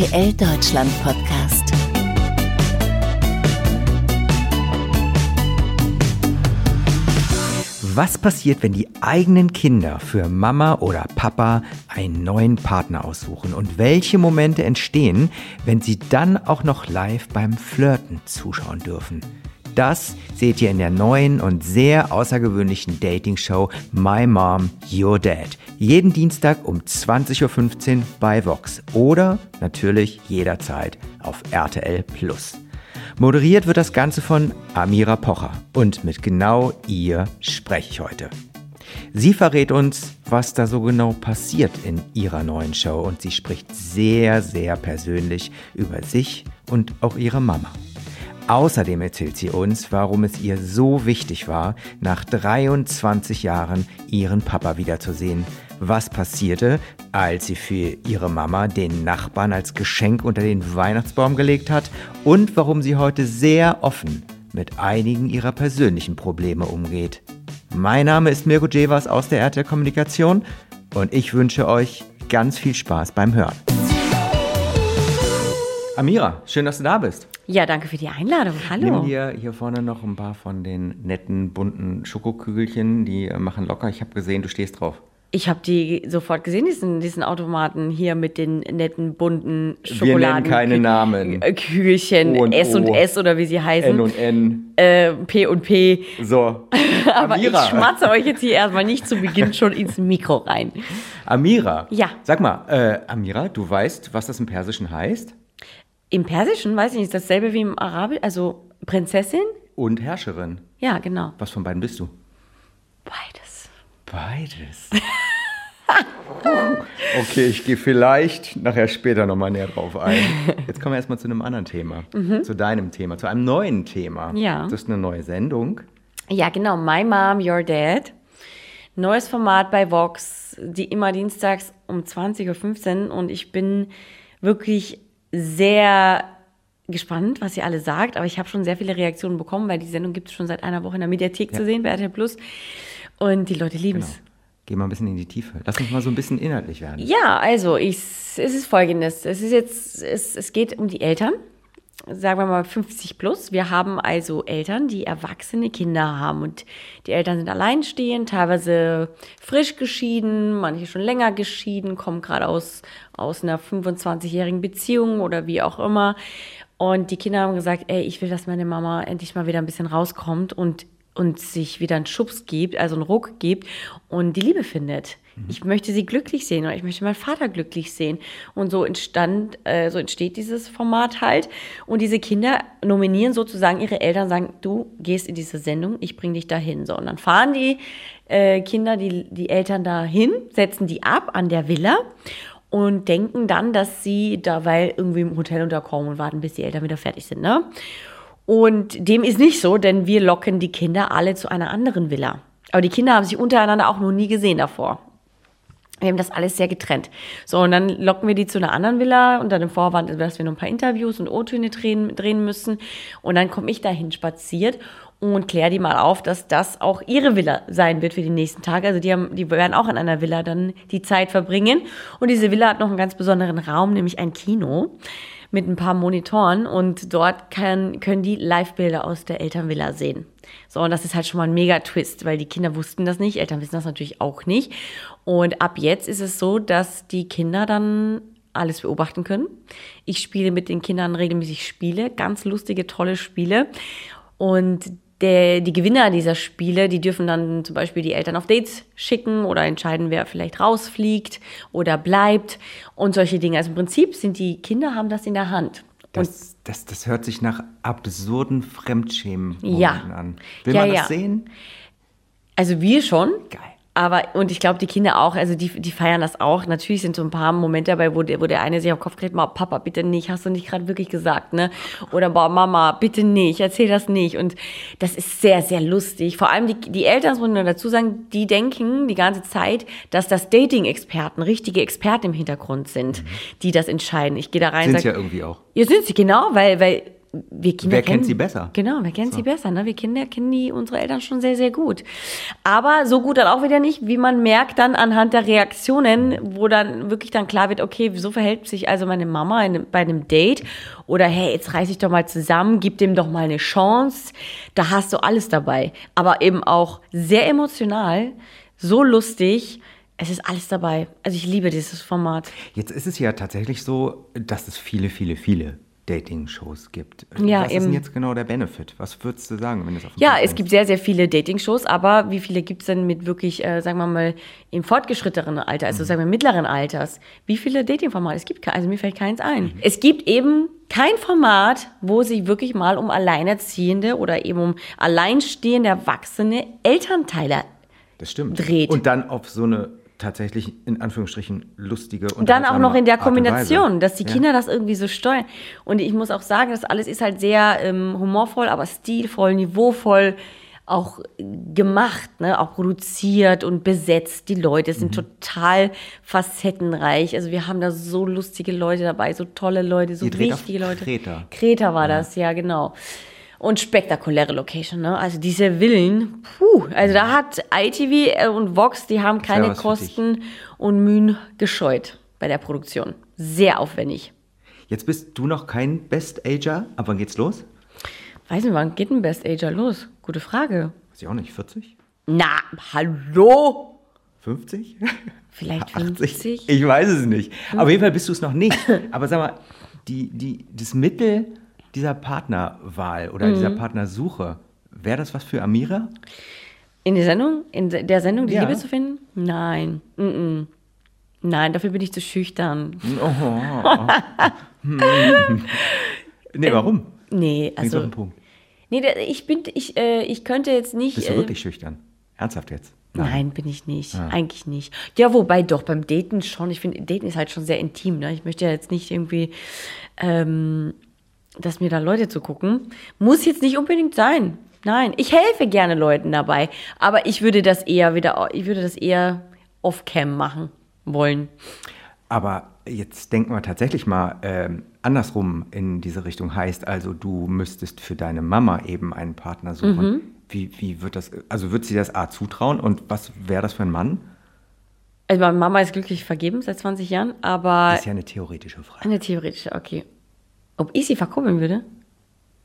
RTL Deutschland Podcast. Was passiert, wenn die eigenen Kinder für Mama oder Papa einen neuen Partner aussuchen? Und welche Momente entstehen, wenn sie dann auch noch live beim Flirten zuschauen dürfen? Das seht ihr in der neuen und sehr außergewöhnlichen Dating-Show My Mom, Your Dad. Jeden Dienstag um 20.15 Uhr bei Vox oder natürlich jederzeit auf RTL. Moderiert wird das Ganze von Amira Pocher und mit genau ihr spreche ich heute. Sie verrät uns, was da so genau passiert in ihrer neuen Show und sie spricht sehr, sehr persönlich über sich und auch ihre Mama. Außerdem erzählt sie uns, warum es ihr so wichtig war, nach 23 Jahren ihren Papa wiederzusehen. Was passierte, als sie für ihre Mama den Nachbarn als Geschenk unter den Weihnachtsbaum gelegt hat und warum sie heute sehr offen mit einigen ihrer persönlichen Probleme umgeht. Mein Name ist Mirko Jevas aus der RTL Kommunikation und ich wünsche euch ganz viel Spaß beim Hören. Amira, schön, dass du da bist. Ja, danke für die Einladung. Hallo. Nimm dir hier vorne noch ein paar von den netten, bunten Schokokügelchen, die äh, machen locker. Ich habe gesehen, du stehst drauf. Ich habe die sofort gesehen, diesen, diesen Automaten hier mit den netten, bunten Schokoladen. Wir nennen keine Namen. Äh, Kügelchen, O S und O. S oder wie sie heißen. N und N. äh, P und P. So. Aber Amira. ich schmatze euch jetzt hier erstmal nicht zu Beginn schon ins Mikro rein. Amira. Ja. Sag mal, äh, Amira, du weißt, was das im Persischen heißt? Im Persischen, weiß ich nicht, ist dasselbe wie im Arabischen, also Prinzessin? Und Herrscherin. Ja, genau. Was von beiden bist du? Beides. Beides. okay, ich gehe vielleicht nachher später nochmal näher drauf ein. Jetzt kommen wir erstmal zu einem anderen Thema. Zu deinem Thema, zu einem neuen Thema. Mhm. Ja. Das ist eine neue Sendung. Ja, genau. My Mom, Your Dad. Neues Format bei Vox, die immer dienstags um 20.15 Uhr. Und ich bin wirklich sehr gespannt, was ihr alle sagt. Aber ich habe schon sehr viele Reaktionen bekommen, weil die Sendung gibt es schon seit einer Woche in der Mediathek zu sehen bei RTL Plus. Und die Leute lieben es. Geh mal ein bisschen in die Tiefe. Lass uns mal so ein bisschen inhaltlich werden. Ja, also ich, es ist folgendes. Es ist jetzt, es, es geht um die Eltern. Sagen wir mal 50 plus. Wir haben also Eltern, die erwachsene Kinder haben. Und die Eltern sind alleinstehend, teilweise frisch geschieden, manche schon länger geschieden, kommen gerade aus, aus einer 25-jährigen Beziehung oder wie auch immer. Und die Kinder haben gesagt, ey, ich will, dass meine Mama endlich mal wieder ein bisschen rauskommt und und sich wieder einen Schubs gibt, also einen Ruck gibt und die Liebe findet. Ich möchte sie glücklich sehen oder ich möchte meinen Vater glücklich sehen. Und so entstand, äh, so entsteht dieses Format halt. Und diese Kinder nominieren sozusagen ihre Eltern, sagen, du gehst in diese Sendung, ich bring dich dahin. So, und dann fahren die äh, Kinder, die, die Eltern dahin, setzen die ab an der Villa und denken dann, dass sie dabei irgendwie im Hotel unterkommen und warten, bis die Eltern wieder fertig sind. Ne? Und dem ist nicht so, denn wir locken die Kinder alle zu einer anderen Villa. Aber die Kinder haben sich untereinander auch noch nie gesehen davor. Wir haben das alles sehr getrennt. So, und dann locken wir die zu einer anderen Villa unter dem Vorwand, dass wir noch ein paar Interviews und O-Töne drehen, drehen müssen. Und dann komme ich dahin spaziert und kläre die mal auf, dass das auch ihre Villa sein wird für die nächsten Tage. Also die, haben, die werden auch in einer Villa dann die Zeit verbringen. Und diese Villa hat noch einen ganz besonderen Raum, nämlich ein Kino mit ein paar Monitoren und dort kann, können die Live-Bilder aus der Elternvilla sehen. So, und das ist halt schon mal ein Mega-Twist, weil die Kinder wussten das nicht, Eltern wissen das natürlich auch nicht. Und ab jetzt ist es so, dass die Kinder dann alles beobachten können. Ich spiele mit den Kindern regelmäßig Spiele, ganz lustige, tolle Spiele. Und der, die Gewinner dieser Spiele, die dürfen dann zum Beispiel die Eltern auf Dates schicken oder entscheiden, wer vielleicht rausfliegt oder bleibt und solche Dinge. Also im Prinzip sind die Kinder haben das in der Hand. Das, das, das hört sich nach absurden Fremdschämen Ja. an. Will Ja, man das ja. sehen? also wir schon. Geil. Aber, und ich glaube, die Kinder auch, also die, die feiern das auch. Natürlich sind so ein paar Momente dabei, wo der, wo der eine sich auf den Kopf kriegt, mal, Papa, bitte nicht, hast du nicht gerade wirklich gesagt, ne? Oder, boah, Mama, bitte nicht, erzähl das nicht. Und das ist sehr, sehr lustig. Vor allem die, die Eltern, das muss man dazu sagen, die denken die ganze Zeit, dass das Dating-Experten, richtige Experten im Hintergrund sind, die das entscheiden. Ich gehe da rein Sind ja irgendwie auch. ja, sind sie, genau, weil, weil wir Kinder Wer kennt kennen sie besser? Genau, wer kennt sie besser? Ne? Wir Kinder kennen die unsere Eltern schon sehr, sehr gut. Aber so gut dann auch wieder nicht, wie man merkt dann anhand der Reaktionen, wo dann wirklich dann klar wird, okay, so verhält sich also meine Mama in, bei einem Date oder hey, jetzt reiß ich doch mal zusammen, gib dem doch mal eine Chance. Da hast du alles dabei. Aber eben auch sehr emotional, so lustig. Es ist alles dabei. Also ich liebe dieses Format. Jetzt ist es ja tatsächlich so, dass es viele, viele, viele Dating-Shows gibt. Ja, Was ist denn eben. jetzt genau der Benefit? Was würdest du sagen, wenn es auf Ja, Punkt es bringst? gibt sehr, sehr viele Dating-Shows, aber wie viele gibt es denn mit wirklich, äh, sagen wir mal, im fortgeschrittenen Alter, also sagen wir mittleren Alters? Wie viele Dating-Formate? Es gibt also mir fällt keins ein. Es gibt eben kein Format, wo sich wirklich mal um alleinerziehende oder eben um alleinstehende erwachsene Elternteile Das stimmt. dreht. Und dann auf so eine tatsächlich in Anführungsstrichen lustige Und dann auch noch in der. Kombination, dass die Ja. Kinder das irgendwie so steuern. Und ich muss auch sagen, das alles ist halt sehr ähm, humorvoll, aber stilvoll, niveauvoll, auch gemacht, ne? auch produziert und besetzt. Die Leute Mhm. sind total facettenreich. Also wir haben da so lustige Leute dabei, so tolle Leute, so Ihr wichtige Leute. Kreta. Kreta war das, ja genau. Und spektakuläre Location, ne? Also diese Villen, puh, also da hat ITV äh, und Vox, die haben keine dich. Kosten und Mühen gescheut bei der Produktion. Sehr aufwendig. Jetzt bist du noch kein Best-Ager. Ab wann geht's los? Weiß nicht, wann geht ein Best Ager los? Gute Frage. Weiß ich auch nicht. 40? Na, hallo? 50? Vielleicht 80? 50? Ich weiß es nicht. Auf jeden Fall bist du es noch nicht. Aber sag mal, die, die, das Mittel dieser Partnerwahl oder Mhm. dieser Partnersuche, wäre das was für Amira? In der Sendung? In der Sendung die Ja. Liebe zu finden? Nein. Mm -mm. Nein, dafür bin ich zu schüchtern. Nee, warum? Nee, Bring's auf also. den Punkt. Nee, ich bin, ich, äh, ich könnte jetzt nicht. Bist du äh, wirklich schüchtern? Ernsthaft jetzt? Nein, bin ich nicht. Eigentlich nicht. Ja, wobei doch, beim Daten schon. Ich finde, Daten ist halt schon sehr intim. Ne? Ich möchte ja jetzt nicht irgendwie, ähm, dass mir da Leute zu gucken. Muss jetzt nicht unbedingt sein. Nein, ich helfe gerne Leuten dabei. Aber ich würde das eher wieder, ich würde das eher off-cam machen wollen. Aber jetzt denken wir tatsächlich mal ähm, andersrum in diese Richtung. Heißt also, du müsstest für deine Mama eben einen Partner suchen. Mhm. Wie, wie wird das, also wird sie das A zutrauen und was wäre das für ein Mann? Also meine Mama ist glücklich vergeben seit 20 Jahren, aber Das ist ja eine theoretische Frage. eine theoretische, okay. Ob ich sie verkuppeln würde?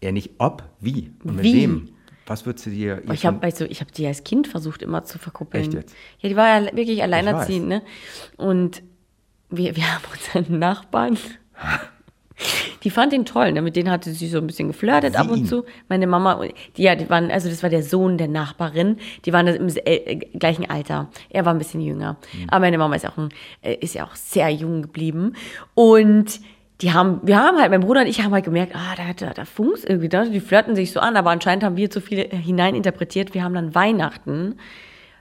Ja, nicht ob, wie und mit Wie? wem. Was würdest du dir. Ich habe also, ich hab die als Kind versucht immer zu verkuppeln. Echt jetzt? Ja, die war ja wirklich alleinerziehend, ne? Und wir, wir haben unseren Nachbarn, die fand ihn toll, ne? Mit denen hatte sie so ein bisschen geflirtet Sie ab und ihn? zu. Meine Mama, die, ja, die waren, also das war der Sohn der Nachbarin, die waren im äh, gleichen Alter. Er war ein bisschen jünger. Mhm. Aber meine Mama ist auch, ein, äh, ist ja auch sehr jung geblieben. Und die haben, wir haben halt, mein Bruder und ich haben halt gemerkt, ah, da, da, da funkt's irgendwie, da, die flirten sich so an, aber anscheinend haben wir zu viel hineininterpretiert. Wir haben dann Weihnachten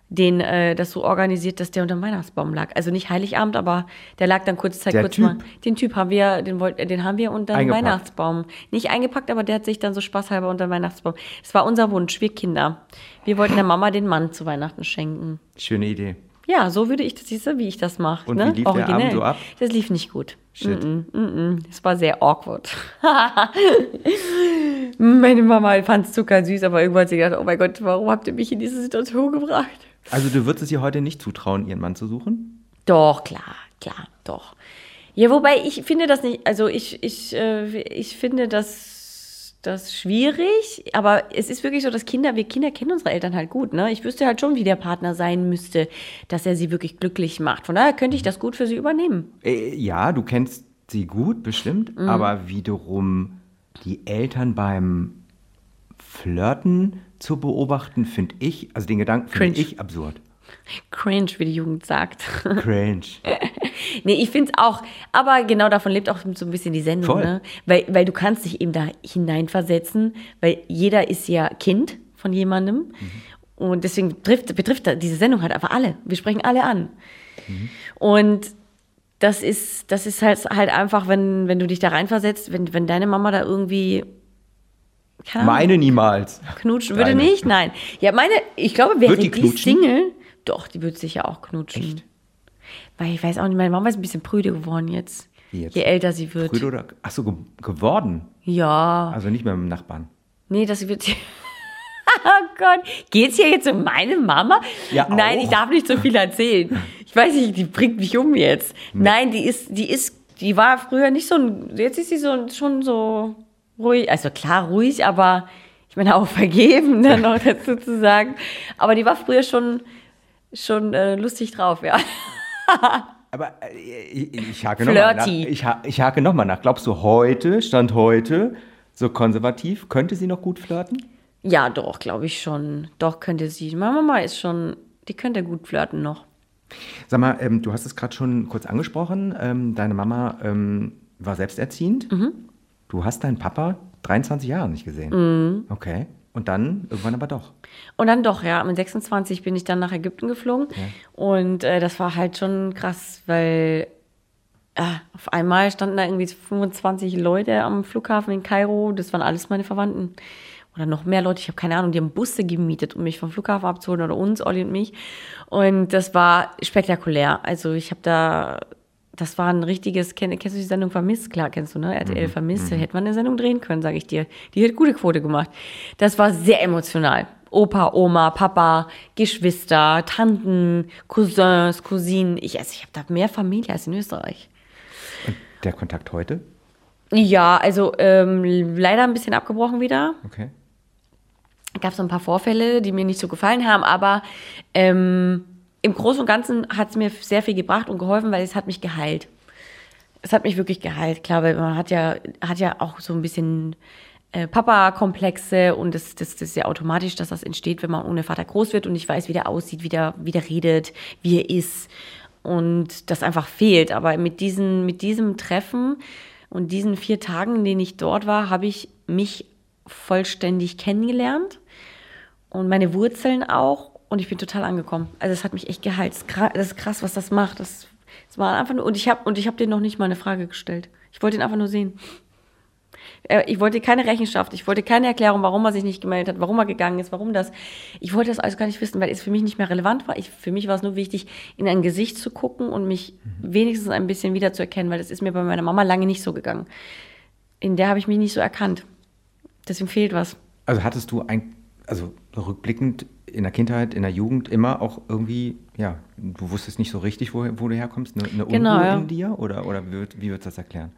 den äh, das so organisiert, dass der unter dem Weihnachtsbaum lag. Also nicht Heiligabend, aber der lag dann kurze Zeit Der kurz Typ? mal. Den Typ haben wir, den wollt, den haben wir unter dem. Weihnachtsbaum. Nicht eingepackt, aber der hat sich dann so spaßhalber unter dem Weihnachtsbaum. Es war unser Wunsch, wir Kinder. Wir wollten der Mama den Mann zu Weihnachten schenken. Schöne Idee. Ja, so würde ich das, siehst du, wie ich das mache. Und ne? wie lief der Abend so ab? Das lief nicht gut. Shit. Mm -mm, mm -mm. Es war sehr awkward. Meine Mama fand es zuckersüß, aber irgendwann hat sie gedacht, oh mein Gott, warum habt ihr mich in diese Situation gebracht? Also, du würdest es ihr heute nicht zutrauen, ihren Mann zu suchen? Doch, klar, klar, doch. Ja, wobei ich finde das nicht, also ich, ich, äh, ich finde das, das schwierig, aber es ist wirklich so, dass Kinder, wir Kinder kennen unsere Eltern halt gut, ne? Ich wüsste halt schon, wie der Partner sein müsste, dass er sie wirklich glücklich macht. Von daher könnte ich das gut für sie übernehmen. Äh, ja, du kennst sie gut, bestimmt, Mhm. aber wiederum die Eltern beim Flirten zu beobachten, finde ich, also den Gedanken finde ich absurd. Cringe, wie die Jugend sagt. Cringe. nee, ich finde es auch, aber genau davon lebt auch so ein bisschen die Sendung, Voll. ne? Weil, weil du kannst dich eben da hineinversetzen, weil jeder ist ja Kind von jemandem. Und deswegen trifft, betrifft da- diese Sendung halt einfach alle. Wir sprechen alle an. Und das ist, das ist halt, halt einfach, wenn, wenn du dich da reinversetzt, wenn, wenn deine Mama da irgendwie keine Ahnung, Meine niemals. knutschen würde Deine. nicht, nein. Ja, meine, ich glaube, wäre die die? Single, doch, die würde sicher auch knutschen. Echt? Weil ich weiß auch nicht, meine Mama ist ein bisschen prüde geworden jetzt. Jetzt? Je älter sie wird. Früher oder? Ach so, ge geworden. Ja. Also nicht mehr mit dem Nachbarn. Nee, das wird. Oh Gott, geht's hier jetzt um meine Mama? Ja, Nein, auch. ich darf nicht so viel erzählen. Ich weiß nicht, die bringt mich um jetzt. Nein, die ist, die ist, die war früher nicht so ein, jetzt ist sie so schon so ruhig, also klar ruhig, aber ich meine auch vergeben, dann noch dazu zu sagen. Aber die war früher schon, schon äh, lustig drauf, ja. Aber äh, ich, ich hake nochmal nach. Flirty. Ich, ich hake nochmal nach. Glaubst du heute, Stand heute, so konservativ, könnte sie noch gut flirten? Ja, doch, glaube ich schon. Doch könnte sie. Meine Mama ist schon, die könnte gut flirten noch. Sag mal, ähm, du hast es gerade schon kurz angesprochen. Ähm, deine Mama ähm, war selbsterziehend. Mhm. Du hast deinen Papa 23 Jahre nicht gesehen. Mhm. Okay. Und dann irgendwann aber doch. Und dann doch, ja, mit 26 bin ich dann nach Ägypten geflogen. Und äh, das war halt schon krass, weil äh, auf einmal standen da irgendwie 25 Leute am Flughafen in Kairo. Das waren alles meine Verwandten. Oder noch mehr Leute, ich habe keine Ahnung, die haben Busse gemietet, um mich vom Flughafen abzuholen oder uns, Olli und mich. Und das war spektakulär. Also ich habe da, das war ein richtiges, kenn, kennst du die Sendung Vermisst? Klar, kennst du, ne? RTL Vermisst, da hätte man eine Sendung drehen können, sage ich dir. Die hat gute Quote gemacht. Das war sehr emotional. Opa, Oma, Papa, Geschwister, Tanten, Cousins, Cousinen. Ich, also ich habe da mehr Familie als in Österreich. Und der Kontakt heute? Ja, also ähm, leider ein bisschen abgebrochen wieder. Okay. gab es so ein paar Vorfälle, die mir nicht so gefallen haben, aber ähm, im Großen und Ganzen hat es mir sehr viel gebracht und geholfen, weil es hat mich geheilt. Es hat mich wirklich geheilt, klar, weil man hat ja, hat ja auch so ein bisschen äh, Papa-Komplexe und das, das, das ist ja automatisch, dass das entsteht, wenn man ohne Vater groß wird und nicht weiß, wie der aussieht, wie der, wie der redet, wie er ist und das einfach fehlt. Aber mit, diesen, mit diesem Treffen und diesen vier Tagen, in denen ich dort war, habe ich mich vollständig kennengelernt und meine Wurzeln auch und ich bin total angekommen. Also es hat mich echt geheilt. Das ist krass, was das macht. Das, das war einfach nur und ich habe und ich habe dir noch nicht mal eine Frage gestellt. Ich wollte ihn einfach nur sehen. Ich wollte keine Rechenschaft, ich wollte keine Erklärung, warum er sich nicht gemeldet hat, warum er gegangen ist, warum das. Ich wollte das alles gar nicht wissen, weil es für mich nicht mehr relevant war. Ich, für mich war es nur wichtig, in ein Gesicht zu gucken und mich wenigstens ein bisschen wiederzuerkennen, weil das ist mir bei meiner Mama lange nicht so gegangen. In der habe ich mich nicht so erkannt. Deswegen fehlt was. Also hattest du ein, also rückblickend in der Kindheit, in der Jugend immer auch irgendwie, ja, du wusstest nicht so richtig, wo, wo du herkommst, eine, eine Genau, Unruhe ja. in dir? Oder, oder wie, wie würdest du das erklären?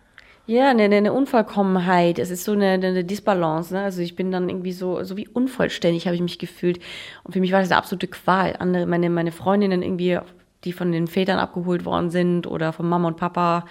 Ja, eine, eine Unvollkommenheit. Es ist so eine, eine Disbalance. Ne? Also ich bin dann irgendwie so, so wie unvollständig habe ich mich gefühlt. Und für mich war das eine absolute Qual. Andere, meine, meine Freundinnen irgendwie, die von den Vätern abgeholt worden sind oder von Mama und Papa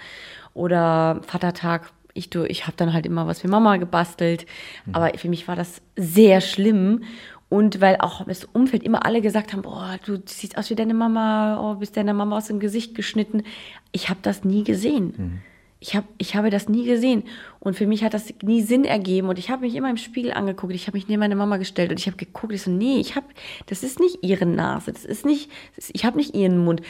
oder Vatertag. Ich, ich habe dann halt immer was für Mama gebastelt. Aber für mich war das sehr schlimm. Und weil auch das Umfeld immer alle gesagt haben, boah, du siehst aus wie deine Mama, oh, bist deiner Mama aus dem Gesicht geschnitten. Ich habe das nie gesehen. Ich, hab, ich habe das nie gesehen. Und für mich hat das nie Sinn ergeben. Und ich habe mich immer im Spiegel angeguckt. Ich habe mich neben meine Mama gestellt und ich habe geguckt. Ich so, nee, ich habe, das ist nicht ihre Nase. Das ist nicht, das ist, ich habe nicht ihren Mund.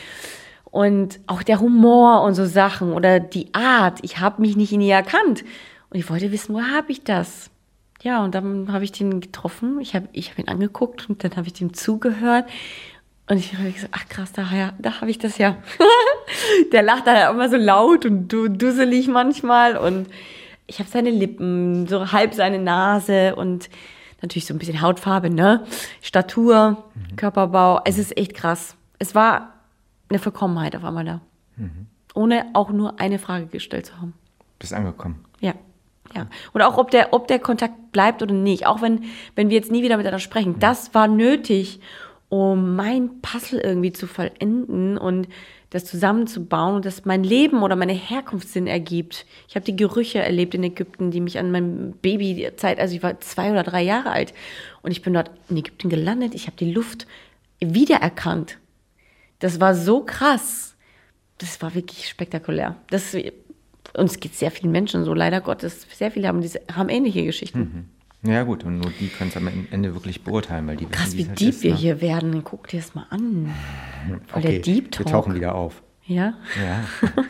Und auch der Humor und so Sachen oder die Art. Ich habe mich nicht in ihr erkannt. Und ich wollte wissen, wo habe ich das? Ja, und dann habe ich den getroffen. Ich habe ich hab ihn angeguckt und dann habe ich dem zugehört. Und ich habe gesagt, ach krass, da, ja, da habe ich das ja. Der lacht dann immer so laut und du, dusselig manchmal. Und ich habe seine Lippen, so halb seine Nase und natürlich so ein bisschen Hautfarbe, ne? Statur, Körperbau. Es ist echt krass. Es war eine Vollkommenheit auf einmal da. Ohne auch nur eine Frage gestellt zu haben. Bist angekommen. Ja. Ja. Und auch ob der, ob der Kontakt bleibt oder nicht, auch wenn, wenn wir jetzt nie wieder miteinander sprechen, das war nötig, um mein Puzzle irgendwie zu vollenden und das zusammenzubauen und dass mein Leben oder meine Herkunft Sinn ergibt. Ich habe die Gerüche erlebt in Ägypten, die mich an meinem Babyzeit, also ich war zwei oder drei Jahre alt und ich bin dort in Ägypten gelandet. Ich habe die Luft wiedererkannt. Das war so krass. Das war wirklich spektakulär. Das, und es geht sehr vielen Menschen so, leider Gottes. Sehr viele haben, diese, haben ähnliche Geschichten. Ja gut, und nur die können es am Ende wirklich beurteilen, weil die Krass, wissen, wie halt deep ist, wir ne? hier werden. Guck dir das mal an. Voll der Okay, Deep Wir Talk. tauchen wieder auf. Ja? Ja.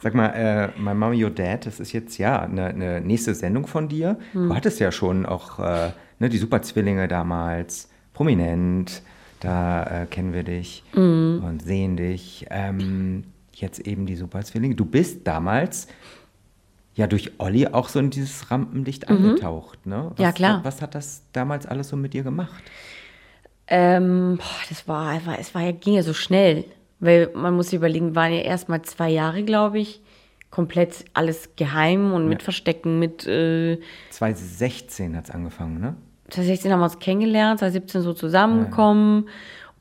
Sag mal, äh, My Mommy, Your Dad, das ist jetzt ja eine, eine nächste Sendung von dir. Hm. Du hattest ja schon auch äh, ne, die Superzwillinge damals, prominent, da äh, kennen wir dich Hm. und sehen dich. Ähm, jetzt eben die Superzwillinge. Du bist damals ja durch Olli auch so in dieses Rampenlicht angetaucht, ne? Was, Mhm. Ja, klar. Was hat das damals alles so mit dir gemacht? Ähm, boah, das war, es war, es war ja, ging ja so schnell. Weil man muss sich überlegen, waren ja erst mal zwei Jahre, glaube ich, komplett alles geheim und mit Verstecken, mit äh, 2016 hat es angefangen, ne? 2016 haben wir uns kennengelernt, 2017 so zusammengekommen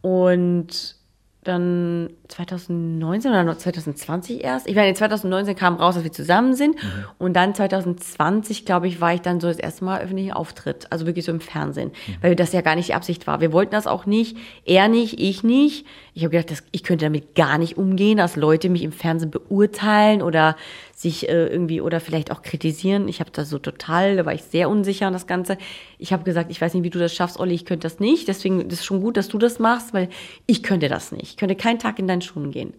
und dann 2019 oder noch 2020 erst. Ich meine, 2019 kam raus, dass wir zusammen sind und dann 2020, glaube ich, war ich dann so das erste Mal öffentlichen Auftritt, also wirklich so im Fernsehen, weil das ja gar nicht die Absicht war. Wir wollten das auch nicht, er nicht, ich nicht. Ich habe gedacht, das, ich könnte damit gar nicht umgehen, dass Leute mich im Fernsehen beurteilen oder sich äh, irgendwie oder vielleicht auch kritisieren. Ich habe da so total, da war ich sehr unsicher an das Ganze. Ich habe gesagt, ich weiß nicht, wie du das schaffst, Olli, ich könnte das nicht. Deswegen ist es schon gut, dass du das machst, weil ich könnte das nicht. Ich könnte keinen Tag in deinen Schuhen gehen.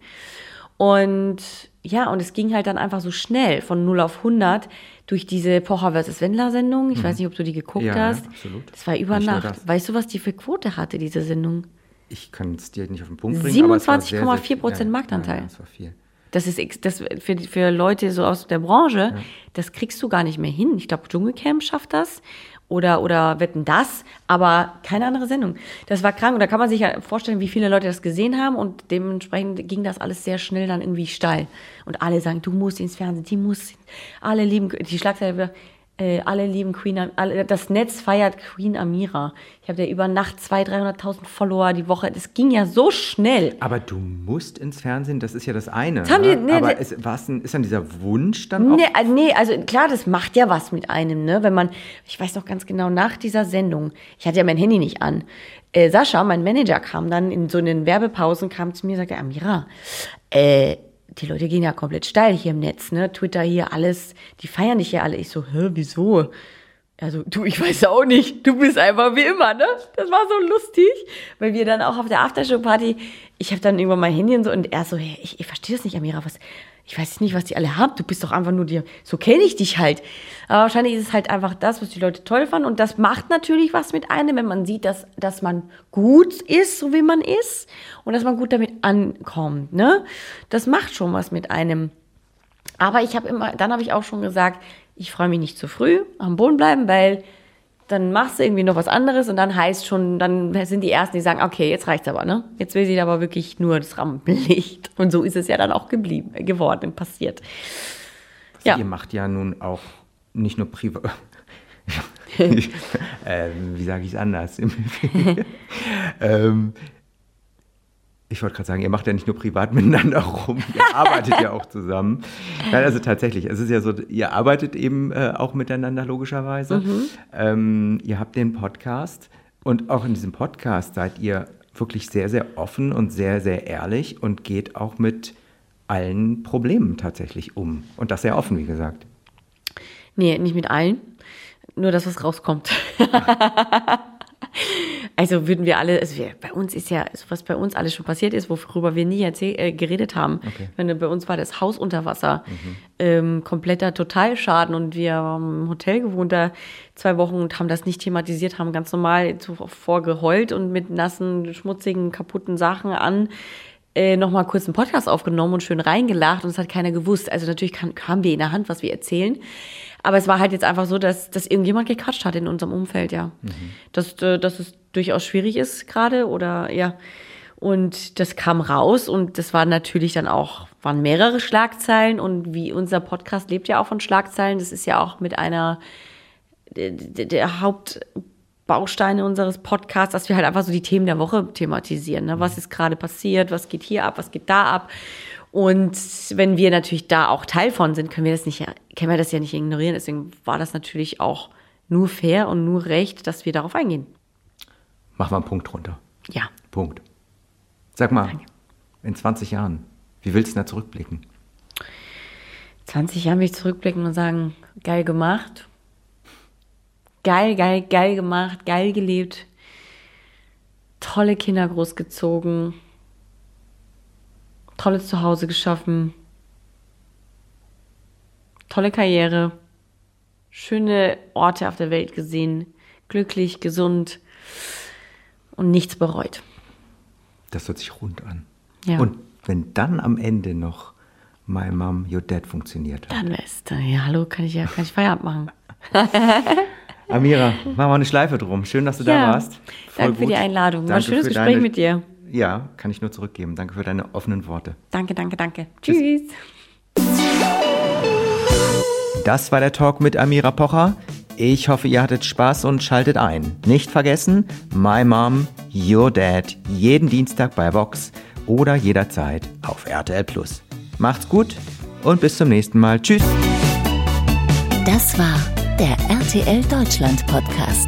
Und ja, und es ging halt dann einfach so schnell von 0 auf 100 durch diese Pocher vs. Wendler Sendung. Ich weiß nicht, ob du die geguckt Ja, hast. absolut. Das war über Nicht Nacht. Weißt du, was die für Quote hatte, diese Sendung? Ich kann es dir nicht auf den Punkt bringen. aber es war sehr, sehr 27,4% viel. Ja, Marktanteil. Ja, das war viel. Das ist das für, für Leute so aus der Branche, das kriegst du gar nicht mehr hin. Ich glaube, Dschungelcamp schafft das oder, oder wetten das, aber keine andere Sendung. Das war krank und da kann man sich ja vorstellen, wie viele Leute das gesehen haben und dementsprechend ging das alles sehr schnell dann irgendwie steil. Und alle sagen, du musst ins Fernsehen, die muss, alle lieben, die Schlagzeile äh, alle lieben Queen, alle, das Netz feiert Queen Amira. Ich habe ja über Nacht 200.000, 300.000 Follower die Woche. Das ging ja so schnell. Aber du musst ins Fernsehen, das ist ja das eine. haben ne? die- nee, aber ist, ein, ist dann dieser Wunsch dann auch? Nee, äh, nee, also klar, das macht ja was mit einem, ne? Wenn man, ich weiß noch ganz genau, nach dieser Sendung, ich hatte ja mein Handy nicht an. Äh, Sascha, mein Manager, kam dann in so einen Werbepausen, kam zu mir und sagte, Amira, äh, die Leute gehen ja komplett steil hier im Netz, ne? Twitter hier, alles, die feiern dich ja alle. Ich so, hä, wieso? Also, du, ich weiß auch nicht. Du bist einfach wie immer, ne? Das war so lustig, weil wir dann auch auf der Aftershow-Party, ich habe dann irgendwann mein Handy und so und er so, hey, ich, ich verstehe das nicht, Amira, was, ich weiß nicht, was die alle haben. Du bist doch einfach nur dir, so kenne ich dich halt. Aber wahrscheinlich ist es halt einfach das, was die Leute toll fanden und das macht natürlich was mit einem, wenn man sieht, dass, dass man gut ist, so wie man ist und dass man gut damit ankommt, ne? Das macht schon was mit einem. Aber ich habe immer, dann habe ich auch schon gesagt, ich freue mich nicht zu früh am Boden bleiben, weil dann machst du irgendwie noch was anderes und dann heißt schon, dann sind die Ersten, die sagen, okay, jetzt reicht's aber, ne? Jetzt will sie aber wirklich nur das Rampenlicht. Und so ist es ja dann auch geblieben, äh, geworden, passiert. Ja. Ihr macht ja nun auch nicht nur privat. ähm, wie sage ich es anders? ähm, ich wollte gerade sagen, ihr macht ja nicht nur privat miteinander rum, ihr arbeitet ja auch zusammen. Nein, also tatsächlich, es ist ja so, ihr arbeitet eben äh, auch miteinander logischerweise. Ähm, ihr habt den Podcast und auch in diesem Podcast seid ihr wirklich sehr, sehr offen und sehr, sehr ehrlich und geht auch mit allen Problemen tatsächlich um. Und das sehr offen, wie gesagt. Nee, nicht mit allen. Nur das, was rauskommt. also würden wir alle, also wir, bei uns ist ja, also was bei uns alles schon passiert ist, worüber wir nie erzähl, äh, geredet haben. Okay. Wenn bei uns war das Haus unter Wasser, ähm, kompletter Totalschaden und wir haben im Hotel gewohnt da zwei Wochen und haben das nicht thematisiert, haben ganz normal zuvor geheult und mit nassen, schmutzigen, kaputten Sachen an äh, nochmal kurz einen Podcast aufgenommen und schön reingelacht und es hat keiner gewusst. Also natürlich kann, haben wir in der Hand, was wir erzählen. Aber es war halt jetzt einfach so, dass, dass irgendjemand gequatscht hat in unserem Umfeld, ja. Dass, äh, dass es durchaus schwierig ist gerade oder ja. Und das kam raus und das war natürlich dann auch, waren mehrere Schlagzeilen und wie unser Podcast lebt ja auch von Schlagzeilen. Das ist ja auch mit einer der, der Hauptbausteine unseres Podcasts, dass wir halt einfach so die Themen der Woche thematisieren. Ne? Was ist gerade passiert? Was geht hier ab? Was geht da ab? Und wenn wir natürlich da auch Teil von sind, können wir das nicht, können wir das ja nicht ignorieren. Deswegen war das natürlich auch nur fair und nur recht, dass wir darauf eingehen. Mach mal einen Punkt drunter. Ja. Punkt. Sag mal, Danke. in 20 Jahren, wie willst du da zurückblicken? 20 Jahre will ich zurückblicken und sagen, geil gemacht. Geil, geil, geil gemacht, geil gelebt. Tolle Kinder großgezogen. Tolles Zuhause geschaffen. Tolle Karriere. Schöne Orte auf der Welt gesehen. Glücklich, gesund und nichts bereut. Das hört sich rund an. Ja. Und wenn dann am Ende noch My Mom, Your Dad funktioniert. Dann ist, ja, hallo, kann ich ja, kann ich Feierabend machen. Amira, machen wir eine Schleife drum. Schön, dass du da warst. Voll danke gut. für die Einladung. War ein schönes Gespräch deine, mit dir. Ja, kann ich nur zurückgeben. Danke für deine offenen Worte. Danke, danke, danke. Tschüss. Das war der Talk mit Amira Pocher. Ich hoffe, ihr hattet Spaß und schaltet ein. Nicht vergessen, My Mom, Your Dad, jeden Dienstag bei Vox oder jederzeit auf RTL Plus. Macht's gut und bis zum nächsten Mal. Tschüss. Das war der RTL Deutschland Podcast.